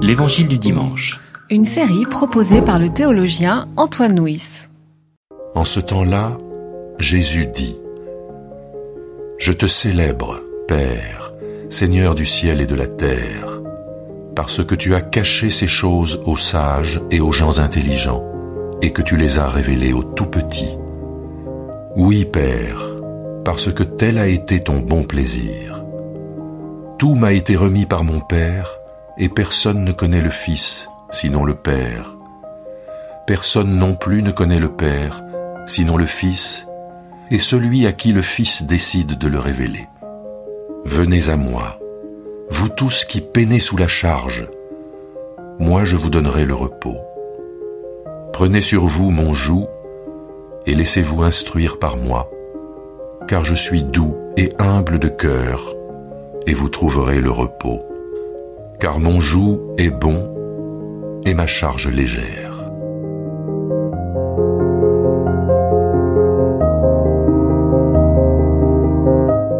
L'Évangile du dimanche. Une série proposée par le théologien Antoine Nuis. En ce temps-là, Jésus dit, Je te célèbre, Père, Seigneur du ciel et de la terre, parce que tu as caché ces choses aux sages et aux gens intelligents, et que tu les as révélées aux tout petits. Oui, Père, parce que tel a été ton bon plaisir. Tout m'a été remis par mon Père, et personne ne connaît le Fils, sinon le Père. Personne non plus ne connaît le Père, sinon le Fils, et celui à qui le Fils décide de le révéler. Venez à moi, vous tous qui peinez sous la charge, moi je vous donnerai le repos. Prenez sur vous mon joug et laissez-vous instruire par moi, car je suis doux et humble de cœur, et vous trouverez le repos. Car mon joug est bon et ma charge légère.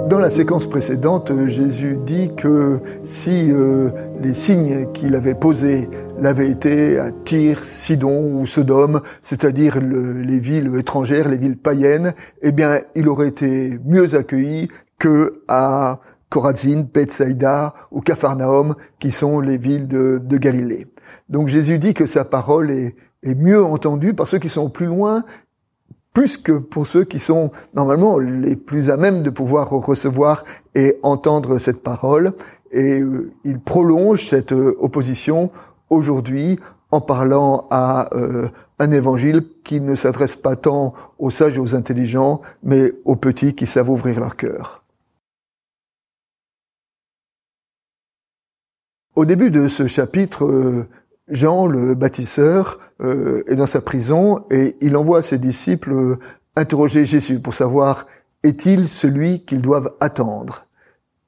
Dans la séquence précédente, Jésus dit que si euh, les signes qu'il avait posés l'avaient été à Tyr, Sidon ou Sodome, c'est-à-dire les villes étrangères, les villes païennes, eh bien, il aurait été mieux accueilli que à Corazine, Bethsaïda ou Capharnaüm, qui sont les villes de, Galilée. Donc Jésus dit que sa parole est, est mieux entendue par ceux qui sont plus loin plus que pour ceux qui sont normalement les plus à même de pouvoir recevoir et entendre cette parole. Et euh, il prolonge cette euh, opposition aujourd'hui en parlant à euh, un évangile qui ne s'adresse pas tant aux sages et aux intelligents, mais aux petits qui savent ouvrir leur cœur. Au début de ce chapitre, Jean le bâtisseur euh, est dans sa prison et il envoie ses disciples euh, interroger Jésus pour savoir est-il celui qu'ils doivent attendre?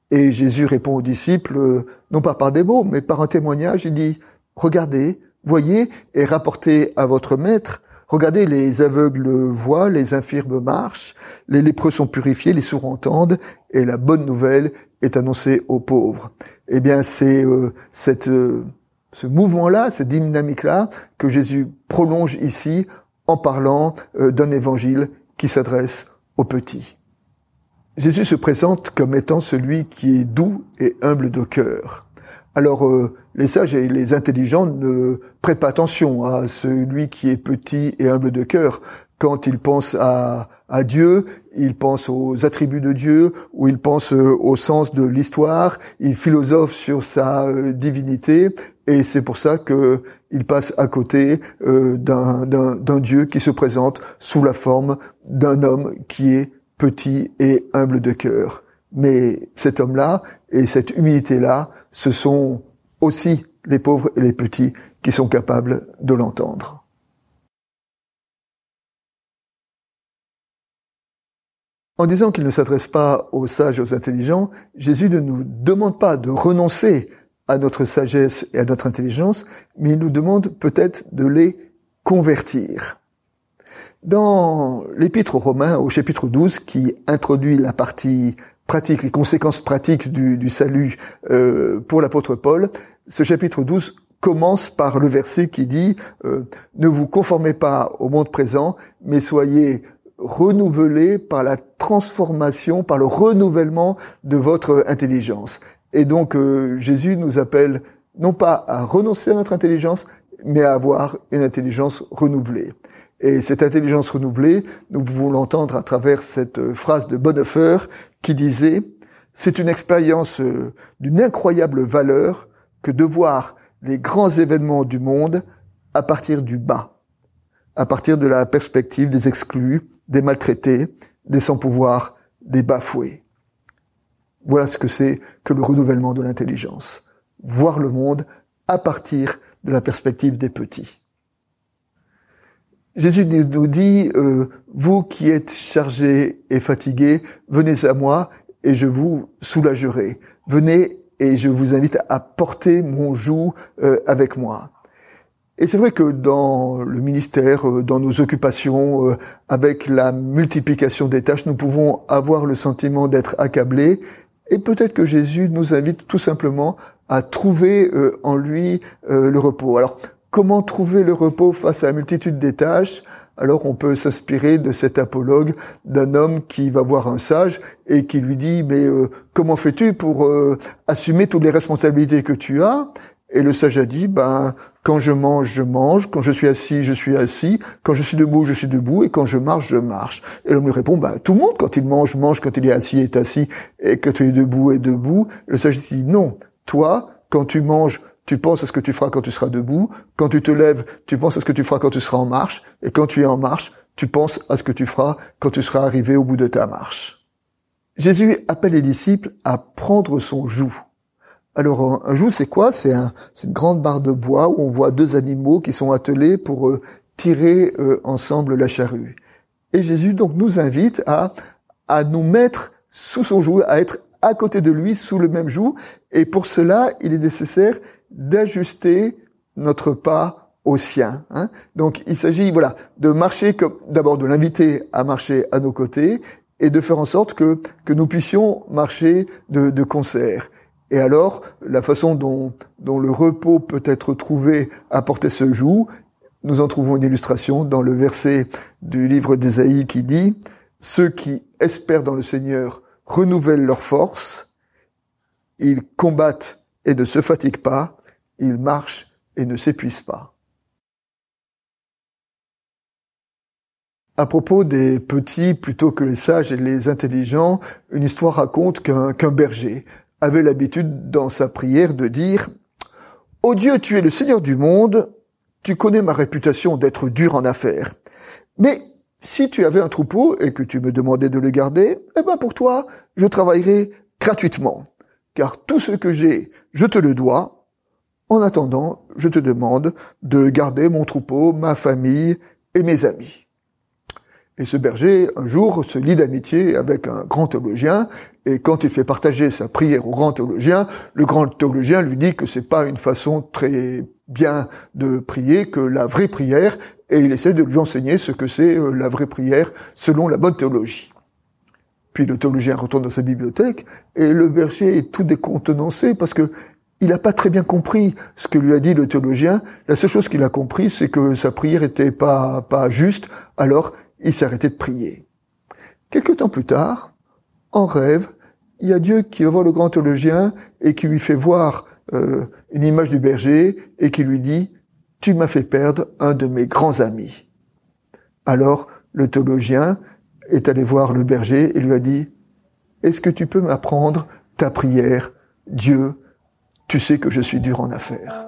Et Jésus répond aux disciples, euh, non pas par des mots, mais par un témoignage, il dit, regardez, voyez et rapportez à votre maître, regardez les aveugles voient, les infirmes marchent, les lépreux sont purifiés, les sourds entendent, et la bonne nouvelle est annoncée aux pauvres. Eh bien, c'est cette ce mouvement-là, cette dynamique-là, que Jésus prolonge ici en parlant euh, d'un évangile qui s'adresse aux petits. Jésus se présente comme étant celui qui est doux et humble de cœur. Alors euh, les sages et les intelligents ne prêtent pas attention à celui qui est petit et humble de cœur. Quand ils pensent à, Dieu, ils pensent aux attributs de Dieu, ou ils pensent euh, au sens de l'histoire, ils philosophent sur sa divinité, et c'est pour ça qu'il passe à côté euh, d'un Dieu qui se présente sous la forme d'un homme qui est petit et humble de cœur. Mais cet homme-là et cette humilité-là, ce sont aussi les pauvres et les petits qui sont capables de l'entendre. En disant qu'il ne s'adresse pas aux sages et aux intelligents, Jésus ne nous demande pas de renoncer à notre sagesse et à notre intelligence, mais il nous demande peut-être de les convertir. Dans l'épître aux Romains, au chapitre 12, qui introduit la partie pratique, les conséquences pratiques du, salut euh, pour l'apôtre Paul, ce chapitre 12 commence par le verset qui dit euh, Ne vous conformez pas au monde présent, mais soyez renouvelés par la transformation, par le renouvellement de votre intelligence. Et donc euh, Jésus nous appelle non pas à renoncer à notre intelligence, mais à avoir une intelligence renouvelée. Et cette intelligence renouvelée, nous pouvons l'entendre à travers cette euh, phrase de Bonhoeffer qui disait c'est une expérience euh, d'une incroyable valeur que de voir les grands événements du monde à partir du bas, à partir de la perspective des exclus, des maltraités, des sans-pouvoir, des bafoués. Voilà ce que c'est que le renouvellement de l'intelligence. Voir le monde à partir de la perspective des petits. Jésus nous dit, euh, vous qui êtes chargés et fatigués, venez à moi et je vous soulagerai. Venez et je vous invite à porter mon joug euh, avec moi. Et c'est vrai que dans le ministère, euh, dans nos occupations, avec la multiplication des tâches, nous pouvons avoir le sentiment d'être accablés. Et peut-être que Jésus nous invite tout simplement à trouver euh, en lui euh, le repos. Alors, comment trouver le repos face à la multitude des tâches? Alors on peut s'inspirer de cet apologue d'un homme qui va voir un sage et qui lui dit mais euh, comment fais-tu pour assumer toutes les responsabilités que tu as? Et le sage a dit ben quand je mange, je mange. Quand je suis assis, je suis assis. Quand je suis debout, je suis debout. Et quand je marche, je marche. Et l'homme lui répond, bah, tout le monde, quand il mange, mange. Quand il est assis, est assis. Et quand il est debout, est debout. Le sage dit, non. Toi, quand tu manges, tu penses à ce que tu feras quand tu seras debout. Quand tu te lèves, tu penses à ce que tu feras quand tu seras en marche. Et quand tu es en marche, tu penses à ce que tu feras quand tu seras arrivé au bout de ta marche. Jésus appelle les disciples à prendre son joug. Alors un joug, c'est quoi? C'est une grande barre de bois où on voit deux animaux qui sont attelés pour euh, tirer euh, ensemble la charrue. Et Jésus donc nous invite à à nous mettre sous son joug, à être à côté de lui sous le même joug. Et pour cela, il est nécessaire d'ajuster notre pas au sien. Hein. Donc il s'agit voilà de marcher comme d'abord de l'inviter à marcher à nos côtés et de faire en sorte que que nous puissions marcher de, de concert. Et alors, la façon dont, le repos peut être trouvé à porter ce joug, nous en trouvons une illustration dans le verset du livre d'Ésaïe qui dit Ceux qui espèrent dans le Seigneur renouvellent leur force, ils combattent et ne se fatiguent pas, ils marchent et ne s'épuisent pas. À propos des petits plutôt que les sages et les intelligents, une histoire raconte qu'un berger avait l'habitude dans sa prière de dire Ô Dieu, tu es le Seigneur du monde, tu connais ma réputation d'être dur en affaires. Mais si tu avais un troupeau et que tu me demandais de le garder, eh ben pour toi, je travaillerai gratuitement. Car tout ce que j'ai, je te le dois. En attendant, je te demande de garder mon troupeau, ma famille et mes amis. Et ce berger, un jour, se lie d'amitié avec un grand théologien, et quand il fait partager sa prière au grand théologien, le grand théologien lui dit que c'est pas une façon très bien de prier, que la vraie prière, et il essaie de lui enseigner ce que c'est euh, la vraie prière selon la bonne théologie. Puis le théologien retourne dans sa bibliothèque, et le berger est tout décontenancé parce que il n'a pas très bien compris ce que lui a dit le théologien. La seule chose qu'il a compris, c'est que sa prière était pas, pas juste, alors il s'est arrêté de prier. Quelque temps plus tard, en rêve, il y a Dieu qui va voir le grand théologien et qui lui fait voir euh, une image du berger et qui lui dit Tu m'as fait perdre un de mes grands amis. Alors le théologien est allé voir le berger et lui a dit Est-ce que tu peux m'apprendre ta prière? Dieu, tu sais que je suis dur en affaires.